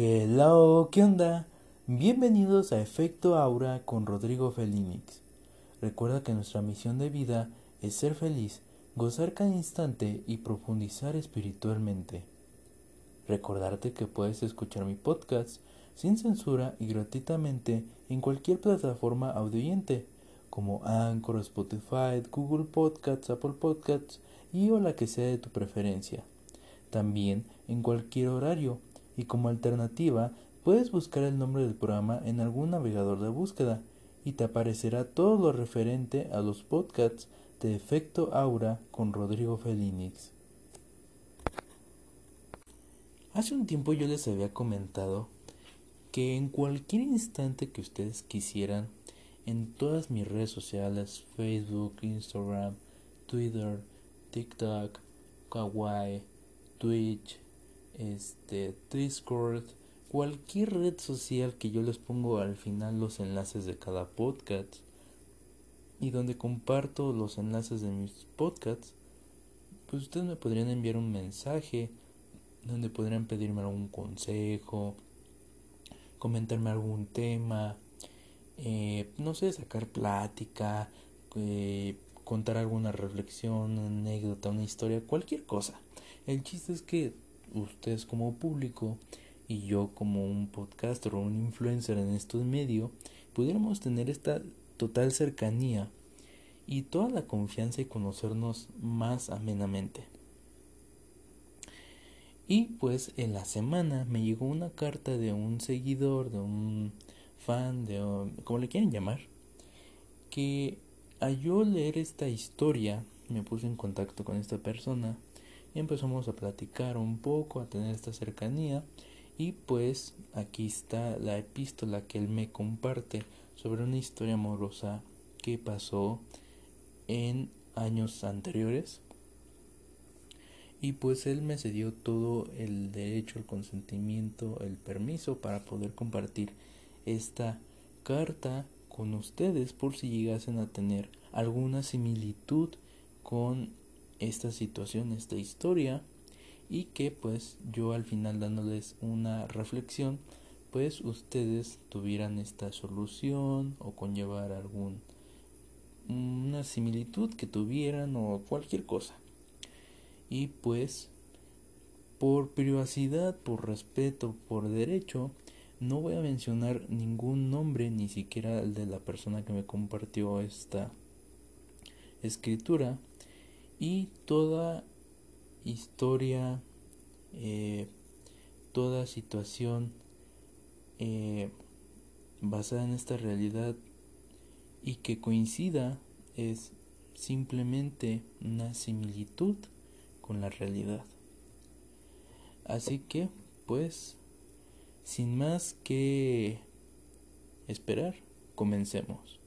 Hello, ¿qué onda? Bienvenidos a Efecto Aura con Rodrigo Felinix. Recuerda que nuestra misión de vida es ser feliz, gozar cada instante y profundizar espiritualmente. Recordarte que puedes escuchar mi podcast sin censura y gratuitamente en cualquier plataforma audioyente como Anchor, Spotify, Google Podcasts, Apple Podcasts y o la que sea de tu preferencia. También en cualquier horario y como alternativa puedes buscar el nombre del programa en algún navegador de búsqueda y te aparecerá todo lo referente a los podcasts de Efecto Aura con Rodrigo Felinix. Hace un tiempo yo les había comentado que en cualquier instante que ustedes quisieran, en todas mis redes sociales, Facebook, Instagram, Twitter, TikTok, Kawaii, Twitch, este, Discord, cualquier red social que yo les pongo al final los enlaces de cada podcast y donde comparto los enlaces de mis podcasts, pues ustedes me podrían enviar un mensaje donde podrían pedirme algún consejo, comentarme algún tema, eh, no sé, sacar plática, eh, contar alguna reflexión, anécdota, una historia, cualquier cosa. El chiste es que ustedes como público y yo como un podcaster o un influencer en estos medios pudiéramos tener esta total cercanía y toda la confianza y conocernos más amenamente. Y pues en la semana me llegó una carta de un seguidor, de un fan, de como le quieren llamar, que al yo leer esta historia me puse en contacto con esta persona y empezamos a platicar un poco, a tener esta cercanía. Y pues aquí está la epístola que él me comparte sobre una historia amorosa que pasó en años anteriores. Y pues él me cedió todo el derecho, el consentimiento, el permiso para poder compartir esta carta con ustedes por si llegasen a tener alguna similitud con esta situación, esta historia y que pues yo al final dándoles una reflexión pues ustedes tuvieran esta solución o conllevar algún una similitud que tuvieran o cualquier cosa y pues por privacidad, por respeto, por derecho, no voy a mencionar ningún nombre, ni siquiera el de la persona que me compartió esta escritura. Y toda historia, eh, toda situación eh, basada en esta realidad y que coincida es simplemente una similitud con la realidad. Así que, pues, sin más que esperar, comencemos.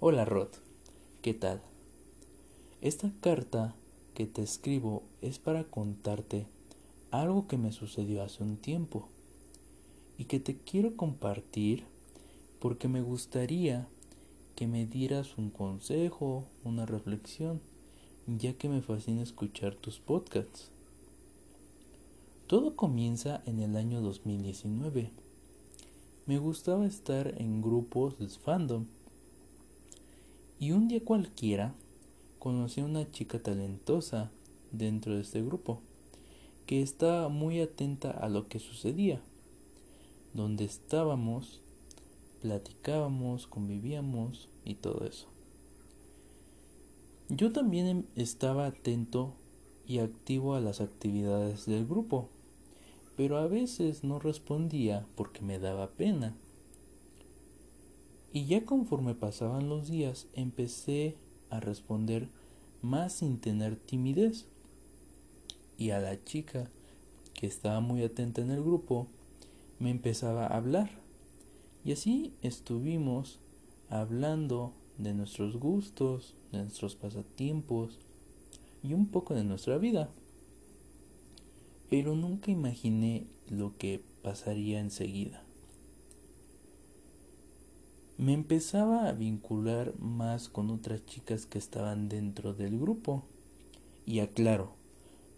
Hola Rod, ¿qué tal? Esta carta que te escribo es para contarte algo que me sucedió hace un tiempo y que te quiero compartir porque me gustaría que me dieras un consejo, una reflexión, ya que me fascina escuchar tus podcasts. Todo comienza en el año 2019. Me gustaba estar en grupos de fandom. Y un día cualquiera conocí a una chica talentosa dentro de este grupo, que estaba muy atenta a lo que sucedía. Donde estábamos, platicábamos, convivíamos y todo eso. Yo también estaba atento y activo a las actividades del grupo pero a veces no respondía porque me daba pena. Y ya conforme pasaban los días empecé a responder más sin tener timidez. Y a la chica, que estaba muy atenta en el grupo, me empezaba a hablar. Y así estuvimos hablando de nuestros gustos, de nuestros pasatiempos y un poco de nuestra vida pero nunca imaginé lo que pasaría enseguida. Me empezaba a vincular más con otras chicas que estaban dentro del grupo. Y aclaro,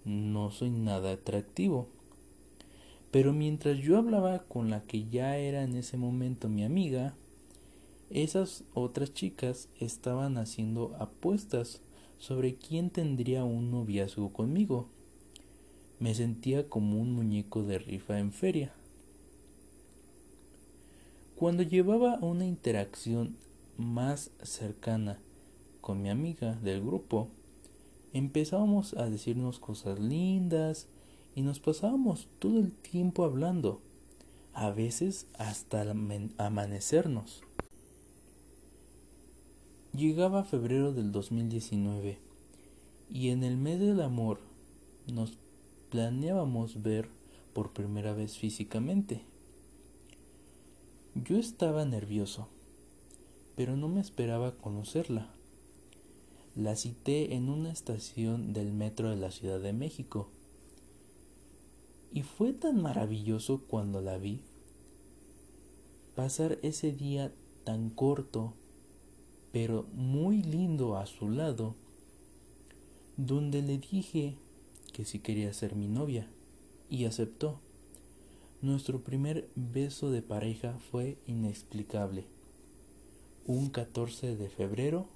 no soy nada atractivo. Pero mientras yo hablaba con la que ya era en ese momento mi amiga, esas otras chicas estaban haciendo apuestas sobre quién tendría un noviazgo conmigo. Me sentía como un muñeco de rifa en feria. Cuando llevaba una interacción más cercana con mi amiga del grupo, empezábamos a decirnos cosas lindas y nos pasábamos todo el tiempo hablando, a veces hasta amanecernos. Llegaba febrero del 2019 y en el mes del amor nos planeábamos ver por primera vez físicamente. Yo estaba nervioso, pero no me esperaba conocerla. La cité en una estación del metro de la Ciudad de México. Y fue tan maravilloso cuando la vi. Pasar ese día tan corto, pero muy lindo a su lado, donde le dije que si quería ser mi novia, y aceptó. Nuestro primer beso de pareja fue inexplicable. Un 14 de febrero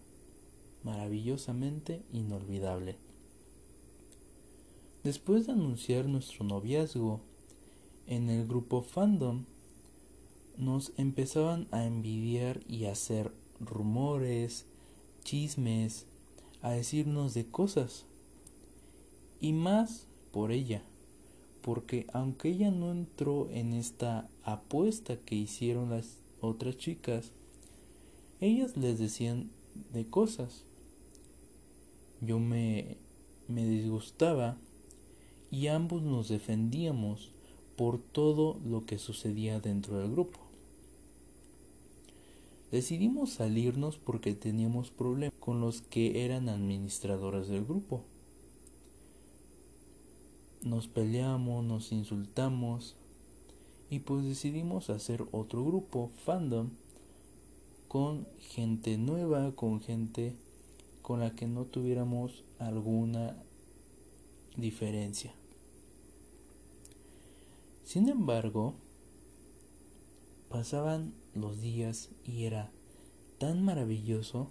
maravillosamente inolvidable. Después de anunciar nuestro noviazgo en el grupo fandom, nos empezaban a envidiar y a hacer rumores, chismes, a decirnos de cosas. Y más por ella, porque aunque ella no entró en esta apuesta que hicieron las otras chicas, ellas les decían de cosas yo me, me disgustaba y ambos nos defendíamos por todo lo que sucedía dentro del grupo. Decidimos salirnos porque teníamos problemas con los que eran administradores del grupo. Nos peleamos, nos insultamos y pues decidimos hacer otro grupo, fandom, con gente nueva, con gente con la que no tuviéramos alguna diferencia. Sin embargo, pasaban los días y era tan maravilloso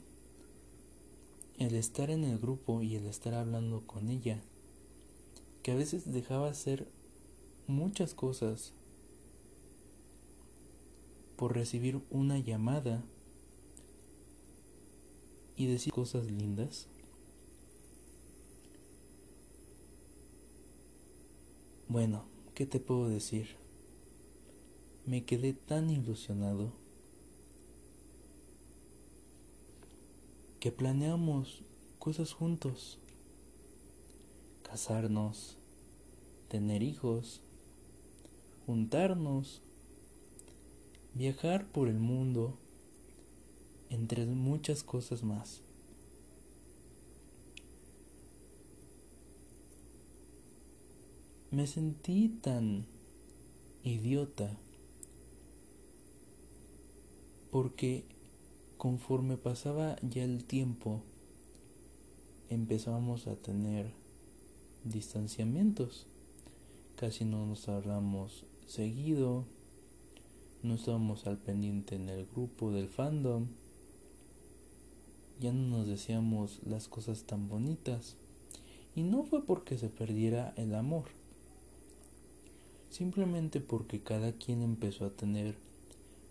el estar en el grupo y el estar hablando con ella, que a veces dejaba hacer muchas cosas por recibir una llamada y decir cosas lindas. Bueno, ¿qué te puedo decir? Me quedé tan ilusionado que planeamos cosas juntos. Casarnos, tener hijos, juntarnos, viajar por el mundo entre muchas cosas más. Me sentí tan idiota porque conforme pasaba ya el tiempo empezábamos a tener distanciamientos. Casi no nos hablamos seguido, no estábamos al pendiente en el grupo del fandom ya no nos decíamos las cosas tan bonitas. Y no fue porque se perdiera el amor, simplemente porque cada quien empezó a tener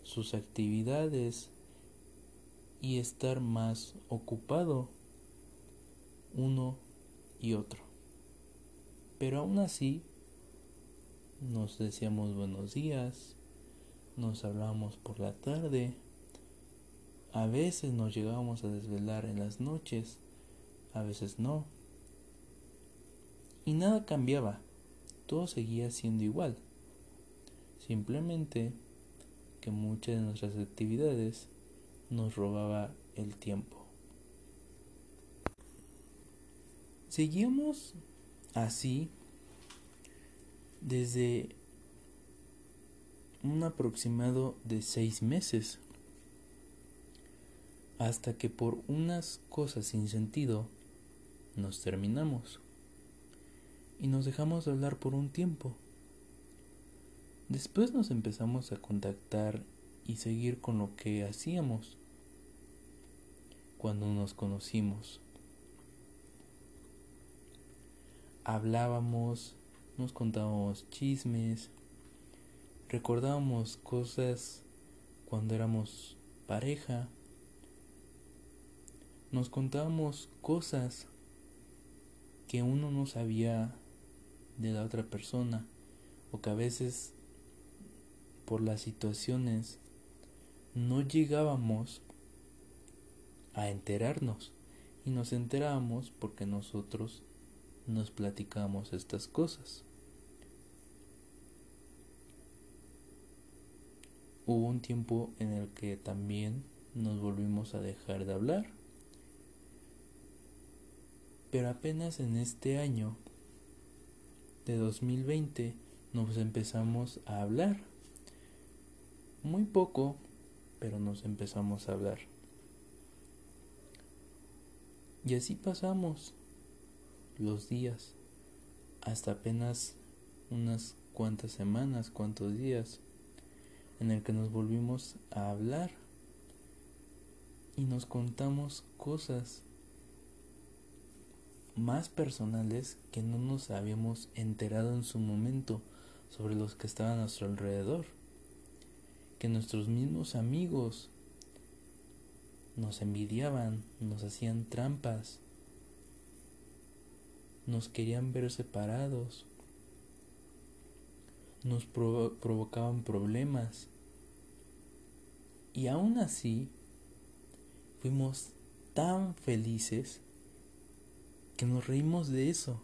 sus actividades y estar más ocupado uno y otro. Pero aún así nos decíamos buenos días, nos hablábamos por la tarde, a veces nos llegábamos a desvelar en las noches, a veces no. Y nada cambiaba, todo seguía siendo igual. Simplemente que muchas de nuestras actividades nos robaba el tiempo. Seguíamos así desde un aproximado de seis meses hasta que por unas cosas sin sentido nos terminamos y nos dejamos de hablar por un tiempo. Después nos empezamos a contactar y seguir con lo que hacíamos cuando nos conocimos. Hablábamos, nos contábamos chismes, recordábamos cosas cuando éramos pareja, nos contábamos cosas que uno no sabía de la otra persona o que a veces por las situaciones no llegábamos a enterarnos y nos enterábamos porque nosotros nos platicamos estas cosas. Hubo un tiempo en el que también nos volvimos a dejar de hablar. Pero apenas en este año de 2020 nos empezamos a hablar. Muy poco, pero nos empezamos a hablar. Y así pasamos los días, hasta apenas unas cuantas semanas, cuantos días en el que nos volvimos a hablar y nos contamos cosas más personales que no nos habíamos enterado en su momento sobre los que estaban a nuestro alrededor, que nuestros mismos amigos nos envidiaban, nos hacían trampas, nos querían ver separados, nos provocaban problemas y aún así, fuimos tan felices que nos reímos de eso.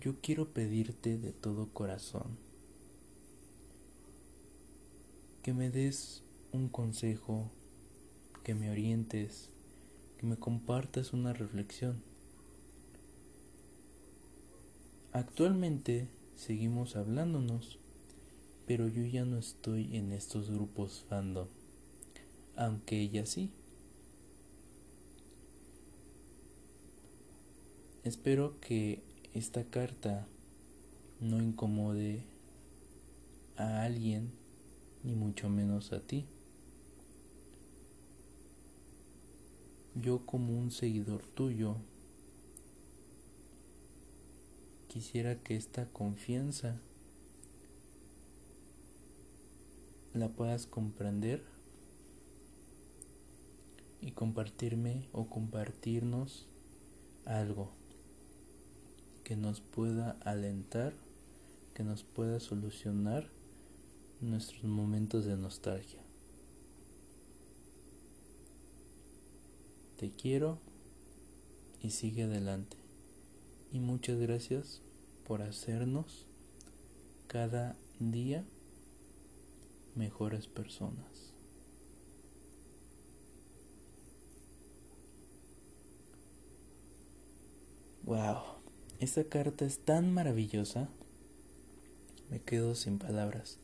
Yo quiero pedirte de todo corazón que me des un consejo, que me orientes, me compartas una reflexión. Actualmente seguimos hablándonos pero yo ya no estoy en estos grupos fandom, aunque ella sí. Espero que esta carta no incomode a alguien, ni mucho menos a ti. Yo como un seguidor tuyo quisiera que esta confianza la puedas comprender y compartirme o compartirnos algo que nos pueda alentar, que nos pueda solucionar nuestros momentos de nostalgia. Te quiero y sigue adelante. Y muchas gracias por hacernos cada día mejores personas. Wow, esta carta es tan maravillosa. Me quedo sin palabras.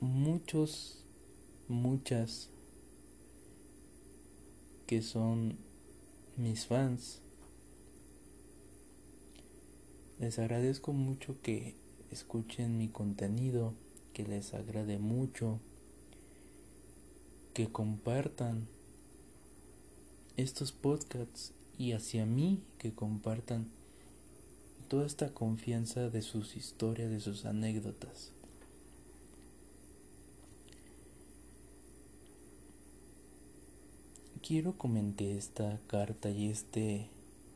Muchos, muchas que son mis fans. Les agradezco mucho que escuchen mi contenido que les agrade mucho, que compartan estos podcasts y hacia mí que compartan toda esta confianza de sus historias, de sus anécdotas. Quiero comentar esta carta y este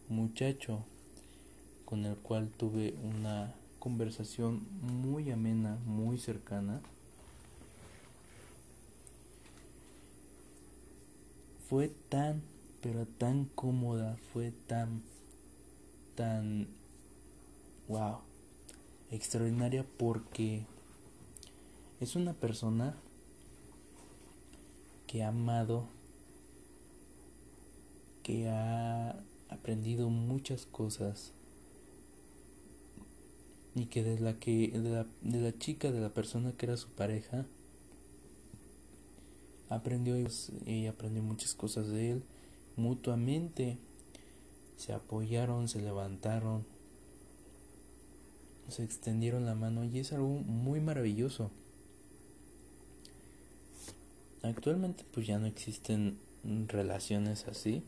muchacho con el cual tuve una conversación muy amena, muy cercana. Fue tan, pero tan cómoda, fue tan, tan, wow, extraordinaria porque es una persona que ha amado, que ha aprendido muchas cosas y que de la que de la, de la chica de la persona que era su pareja aprendió ella aprendió muchas cosas de él mutuamente se apoyaron se levantaron se extendieron la mano y es algo muy maravilloso. Actualmente pues ya no existen relaciones así.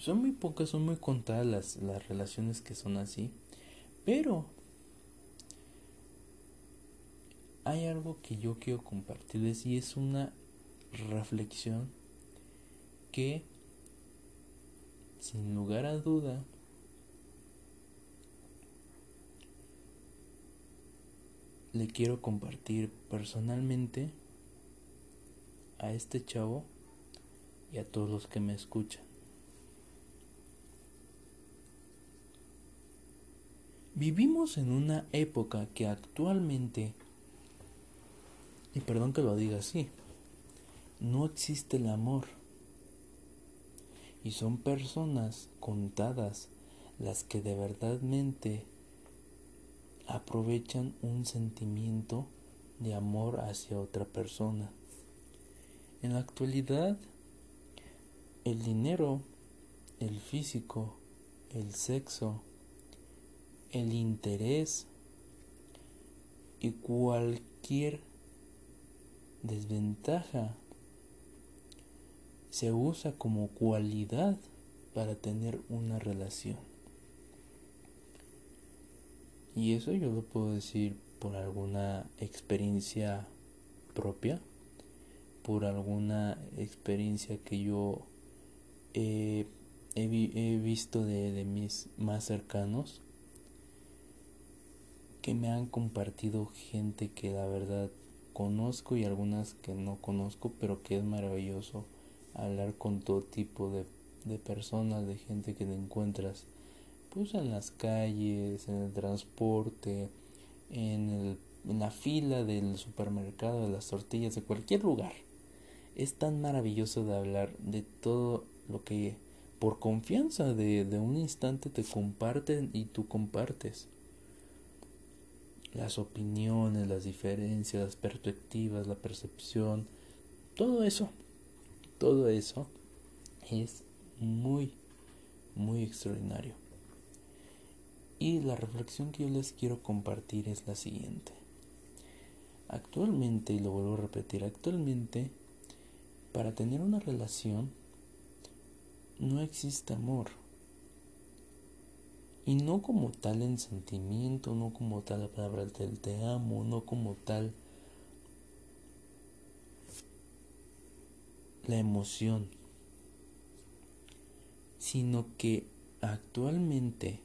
Son muy pocas, son muy contadas las, las relaciones que son así. Pero hay algo que yo quiero compartirles y es una reflexión que sin lugar a duda le quiero compartir personalmente a este chavo y a todos los que me escuchan. Vivimos en una época que actualmente, y perdón que lo diga así, no existe el amor. Y son personas contadas las que de verdadmente aprovechan un sentimiento de amor hacia otra persona. En la actualidad, el dinero, el físico, el sexo, el interés y cualquier desventaja se usa como cualidad para tener una relación. Y eso yo lo puedo decir por alguna experiencia propia, por alguna experiencia que yo he, visto de, de mis más cercanos, que me han compartido gente que la verdad conozco y algunas que no conozco, pero que es maravilloso hablar con todo tipo de, de personas, de gente que te encuentras pues en las calles, en el transporte, en, el, en la fila del supermercado, de las tortillas, de cualquier lugar. Es tan maravilloso de hablar de todo lo que por confianza de, de un instante te comparten y tú compartes. Las opiniones, las diferencias, las perspectivas, la percepción, todo eso, todo eso es muy, muy extraordinario. Y la reflexión que yo les quiero compartir es la siguiente. Actualmente, y lo vuelvo a repetir, actualmente, para tener una relación, no existe amor. Y no como tal en sentimiento, no como tal la palabra del te amo, no como tal la emoción, sino que actualmente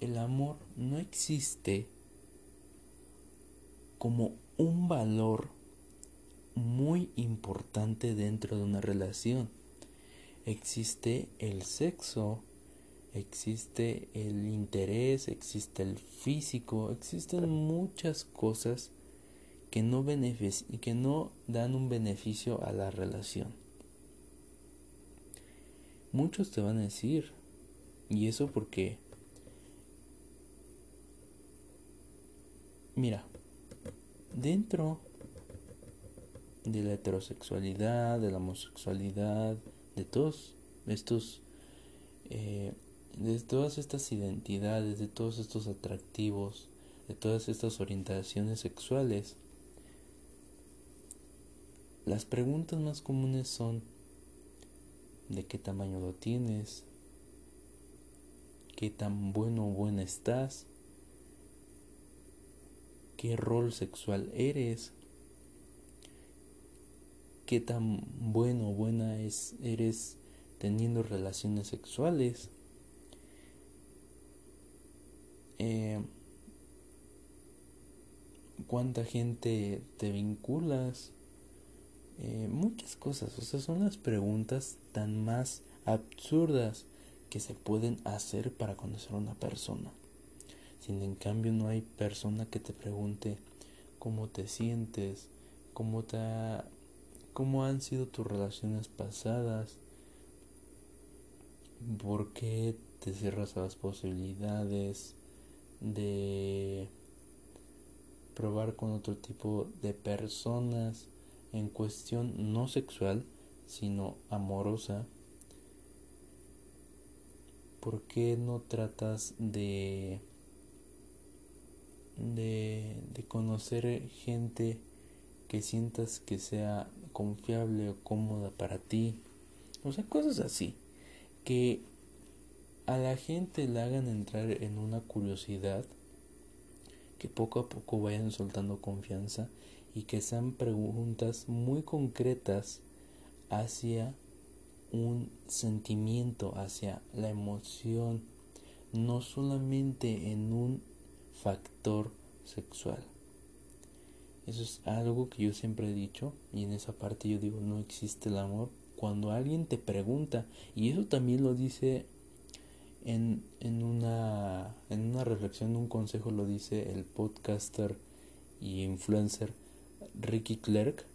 el amor no existe como un valor muy importante dentro de una relación. Existe el sexo, existe el interés, existe el físico, existen muchas cosas que no, que no dan un beneficio a la relación. Muchos te van a decir, y eso porque Mira, dentro de la heterosexualidad, de la homosexualidad, de todos estos, eh, de todas estas identidades, de todos estos atractivos, de todas estas orientaciones sexuales, las preguntas más comunes son ¿de qué tamaño lo tienes? ¿Qué tan bueno o buena estás? qué rol sexual eres, qué tan bueno o buena es, eres teniendo relaciones sexuales. Eh, cuánta gente te vinculas, eh, muchas cosas, o sea, son las preguntas tan más absurdas que se pueden hacer para conocer a una persona. Sin en cambio no hay persona que te pregunte cómo te sientes, cómo te cómo han sido tus relaciones pasadas, por qué te cierras a las posibilidades de probar con otro tipo de personas en cuestión no sexual, sino amorosa. ¿Por qué no tratas de de, de conocer gente que sientas que sea confiable o cómoda para ti. O sea, cosas así. Que a la gente le hagan entrar en una curiosidad. Que poco a poco vayan soltando confianza. Y que sean preguntas muy concretas hacia un sentimiento, hacia la emoción. No solamente en un factor sexual. Eso es algo que yo siempre he dicho y en esa parte yo digo no existe el amor. Cuando alguien te pregunta, y eso también lo dice en, en, una, en una reflexión, un consejo lo dice el podcaster y influencer Ricky Clerk.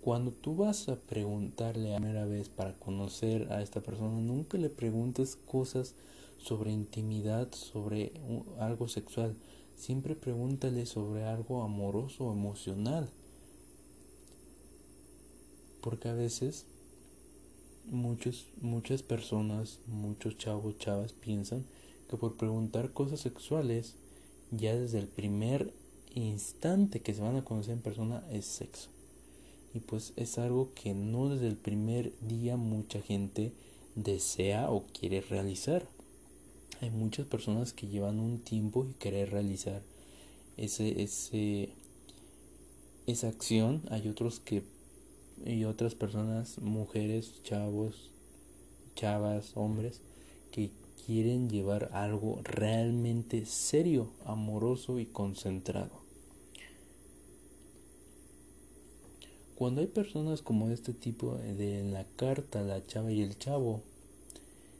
Cuando tú vas a preguntarle a primera vez para conocer a esta persona, nunca le preguntes cosas sobre intimidad, sobre algo sexual Siempre pregúntale sobre algo amoroso o emocional. Porque a veces muchos, muchas personas, muchos chavos, chavas piensan que por preguntar cosas sexuales, ya desde el primer instante que se van a conocer en persona es sexo. Y pues es algo que no desde el primer día mucha gente desea o quiere realizar hay muchas personas que llevan un tiempo y querer realizar ese, ese, esa acción. Hay otros que, y otras personas, mujeres, chavos, chavas, hombres, que quieren llevar algo realmente serio, amoroso y concentrado. Cuando hay personas como este tipo de la carta, la chava y el chavo,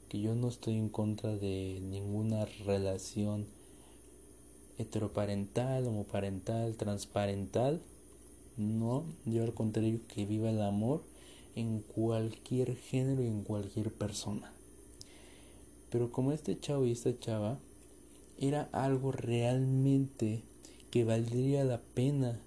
que yo no estoy en contra de ninguna relación heteroparental, homoparental, transparental. No, yo al contrario que viva el amor en cualquier género y en cualquier persona. Pero como este chavo y esta chava era algo realmente que valdría la pena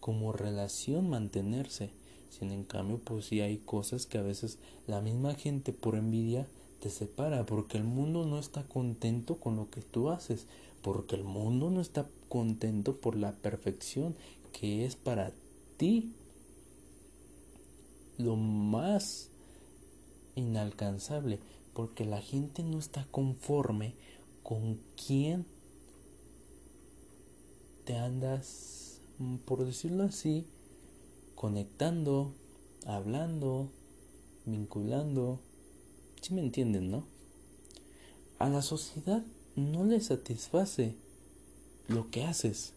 como relación mantenerse. Sin en cambio, pues sí hay cosas que a veces la misma gente por envidia te separa, porque el mundo no está contento con lo que tú haces, porque el mundo no está contento por la perfección que es para ti lo más inalcanzable, porque la gente no está conforme con quién te andas, mm, por decirlo así, conectando, hablando, vinculando, si me entienden, no? A la sociedad no le satisface lo que haces,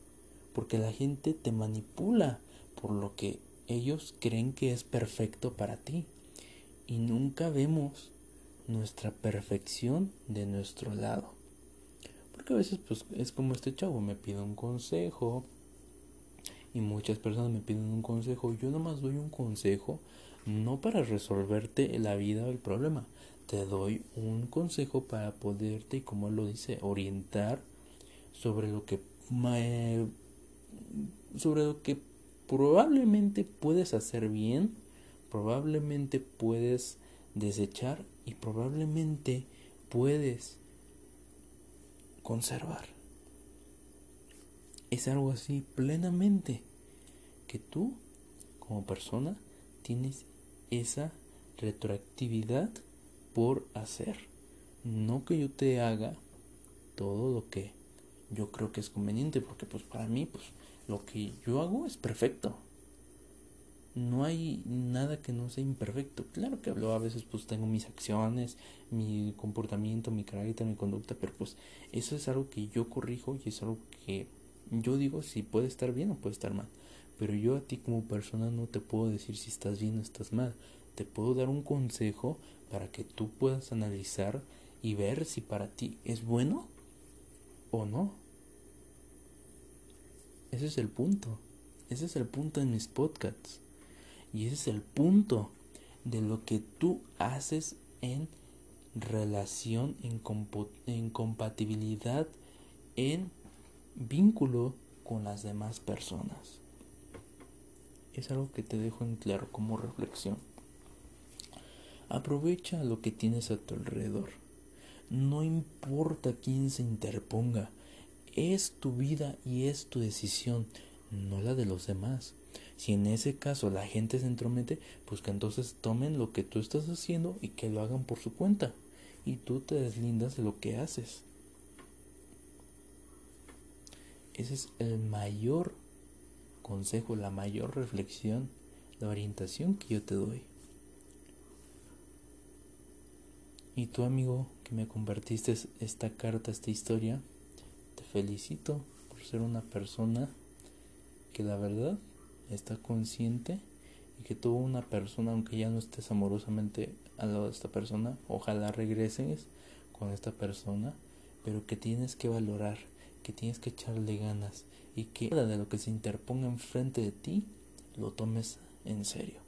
porque la gente te manipula por lo que ellos creen que es perfecto para ti. Y nunca vemos nuestra perfección de nuestro lado. Porque a veces pues es como este chavo, me pide un consejo y muchas personas me piden un consejo. Yo nomás doy un consejo no para resolverte la vida o el problema, te doy un consejo para poderte, como él lo dice, orientar sobre lo que sobre lo que probablemente puedes hacer bien, probablemente puedes desechar y probablemente puedes conservar. Es algo así plenamente que tú como persona tienes esa retroactividad por hacer. No que yo te haga todo lo que yo creo que es conveniente, porque pues para mí pues lo que yo hago es perfecto. No hay nada que no sea imperfecto. Claro que hablo a veces pues tengo mis acciones, mi comportamiento, mi carácter, mi conducta, pero pues eso es algo que yo corrijo y es algo que yo digo si puede estar bien o puede estar mal. Pero yo a ti como persona no te puedo decir si estás bien o estás mal. Te puedo dar un consejo para que tú puedas analizar y ver si para ti es bueno o no. Ese es el punto. Ese es el punto de mis podcasts. Y ese es el punto de lo que tú haces en relación, en, en compatibilidad, en vínculo con las demás personas. Es algo que te dejo en claro como reflexión. Aprovecha lo que tienes a tu alrededor. No importa quién se interponga. Es tu vida y es tu decisión, no la de los demás. Si en ese caso la gente se entromete, pues que entonces tomen lo que tú estás haciendo y que lo hagan por su cuenta. Y tú te deslindas de lo que haces. Ese es el mayor consejo, la mayor reflexión, la orientación que yo te doy. Y tú amigo que me compartiste esta carta, esta historia, felicito por ser una persona que la verdad está consciente y que tuvo una persona, aunque ya no estés amorosamente al lado de esta persona, ojalá regreses con esta persona, pero que tienes que valorar, que tienes que echarle ganas y que nada de lo que se interponga enfrente de ti lo tomes en serio.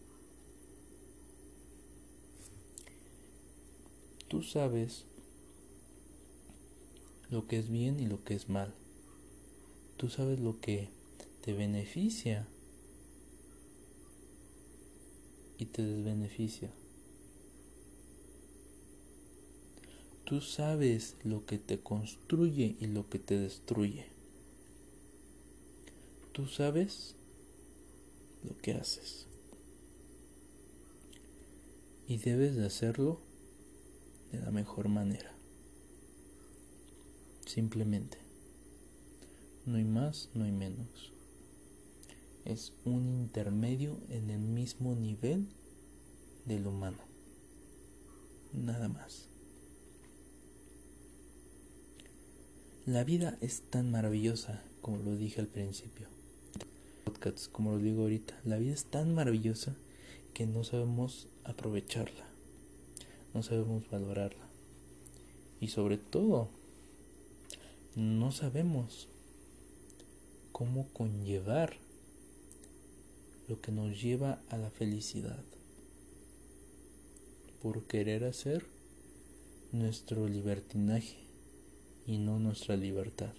Tú sabes lo que es bien y lo que es mal. Tú sabes lo que te beneficia y te desbeneficia. Tú sabes lo que te construye y lo que te destruye. Tú sabes lo que haces. Y debes de hacerlo de la mejor manera. Simplemente. No hay más, no hay menos es un intermedio en el mismo nivel del humano. Nada más. La vida es tan maravillosa como lo dije al principio. Podcasts, como lo digo ahorita, la vida es tan maravillosa que no sabemos aprovecharla, no sabemos valorarla. Y sobre todo, no sabemos cómo conllevar lo que nos lleva a la felicidad, por querer hacer nuestro libertinaje y no nuestra libertad.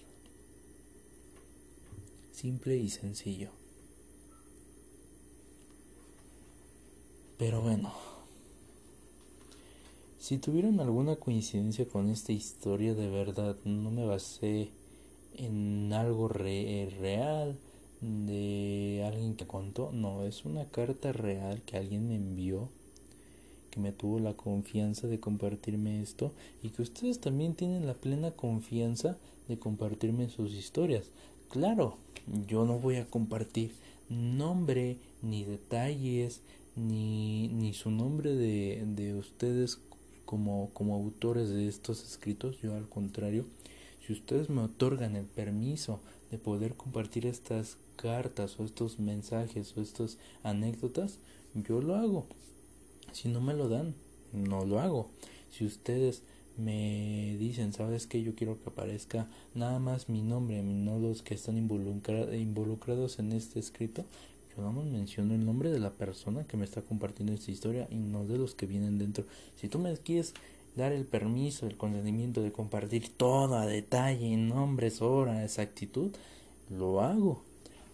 Simple y sencillo. Pero bueno, si tuvieron alguna coincidencia con esta historia de verdad, no me basé en algo real de alguien que contó, no, es una carta real que alguien me envió, que me tuvo la confianza de compartirme esto y que ustedes también tienen la plena confianza de compartirme sus historias. Claro, yo no voy a compartir nombre, ni detalles, ni, ni su nombre de, de ustedes como, como autores de estos escritos, yo al contrario, si ustedes me otorgan el permiso de poder compartir estas cartas o estos mensajes o estas anécdotas, yo lo hago. Si no me lo dan, no lo hago. Si ustedes me dicen, ¿sabes que Yo quiero que aparezca nada más mi nombre, no los que están involucrados en este escrito. Más menciono el nombre de la persona que me está compartiendo esta historia y no de los que vienen dentro. Si tú me quieres dar el permiso, el consentimiento de compartir todo a detalle, nombres, hora, exactitud, lo hago.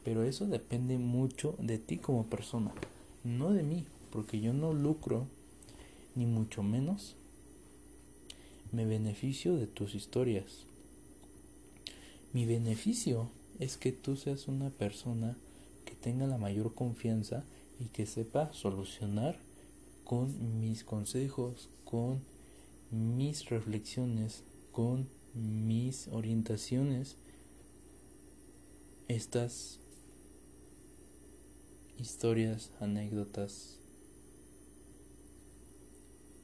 Pero eso depende mucho de ti como persona, no de mí, porque yo no lucro, ni mucho menos me beneficio de tus historias. Mi beneficio es que tú seas una persona tenga la mayor confianza y que sepa solucionar con mis consejos, con mis reflexiones, con mis orientaciones estas historias, anécdotas,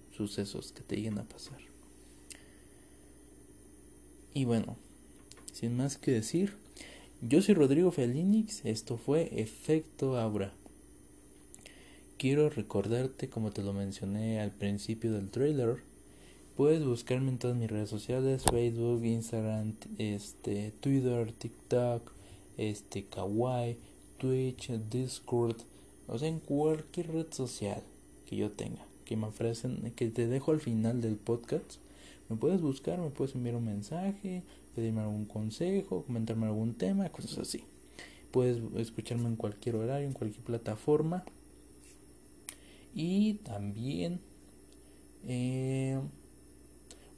sucesos que te lleguen a pasar. Y bueno, sin más que decir, yo soy Rodrigo Felinix, esto fue Efecto Aura. Quiero recordarte, como te lo mencioné al principio del trailer, puedes buscarme en todas mis redes sociales, Facebook, Instagram, este, Twitter, TikTok, este, Kawaii, Twitch, Discord, o sea, en cualquier red social que yo tenga, que me ofrecen, que te dejo al final del podcast. Me puedes buscar, me puedes enviar un mensaje, pedirme algún consejo, comentarme algún tema, cosas así. Puedes escucharme en cualquier horario, en cualquier plataforma. Y también, eh,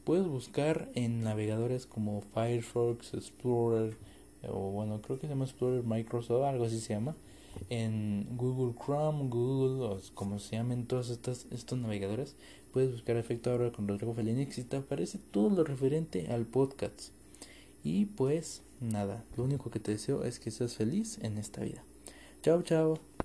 puedes buscar en navegadores como Firefox, Explorer, o bueno, creo que se llama Explorer Microsoft, algo así se llama, en Google Chrome, Google, o como se llamen todos estos, estos navegadores, puedes buscar efecto ahora con Rodrigo Felinix y te aparece todo lo referente al podcast. Y pues nada, lo único que te deseo es que seas feliz en esta vida. Chao, chao.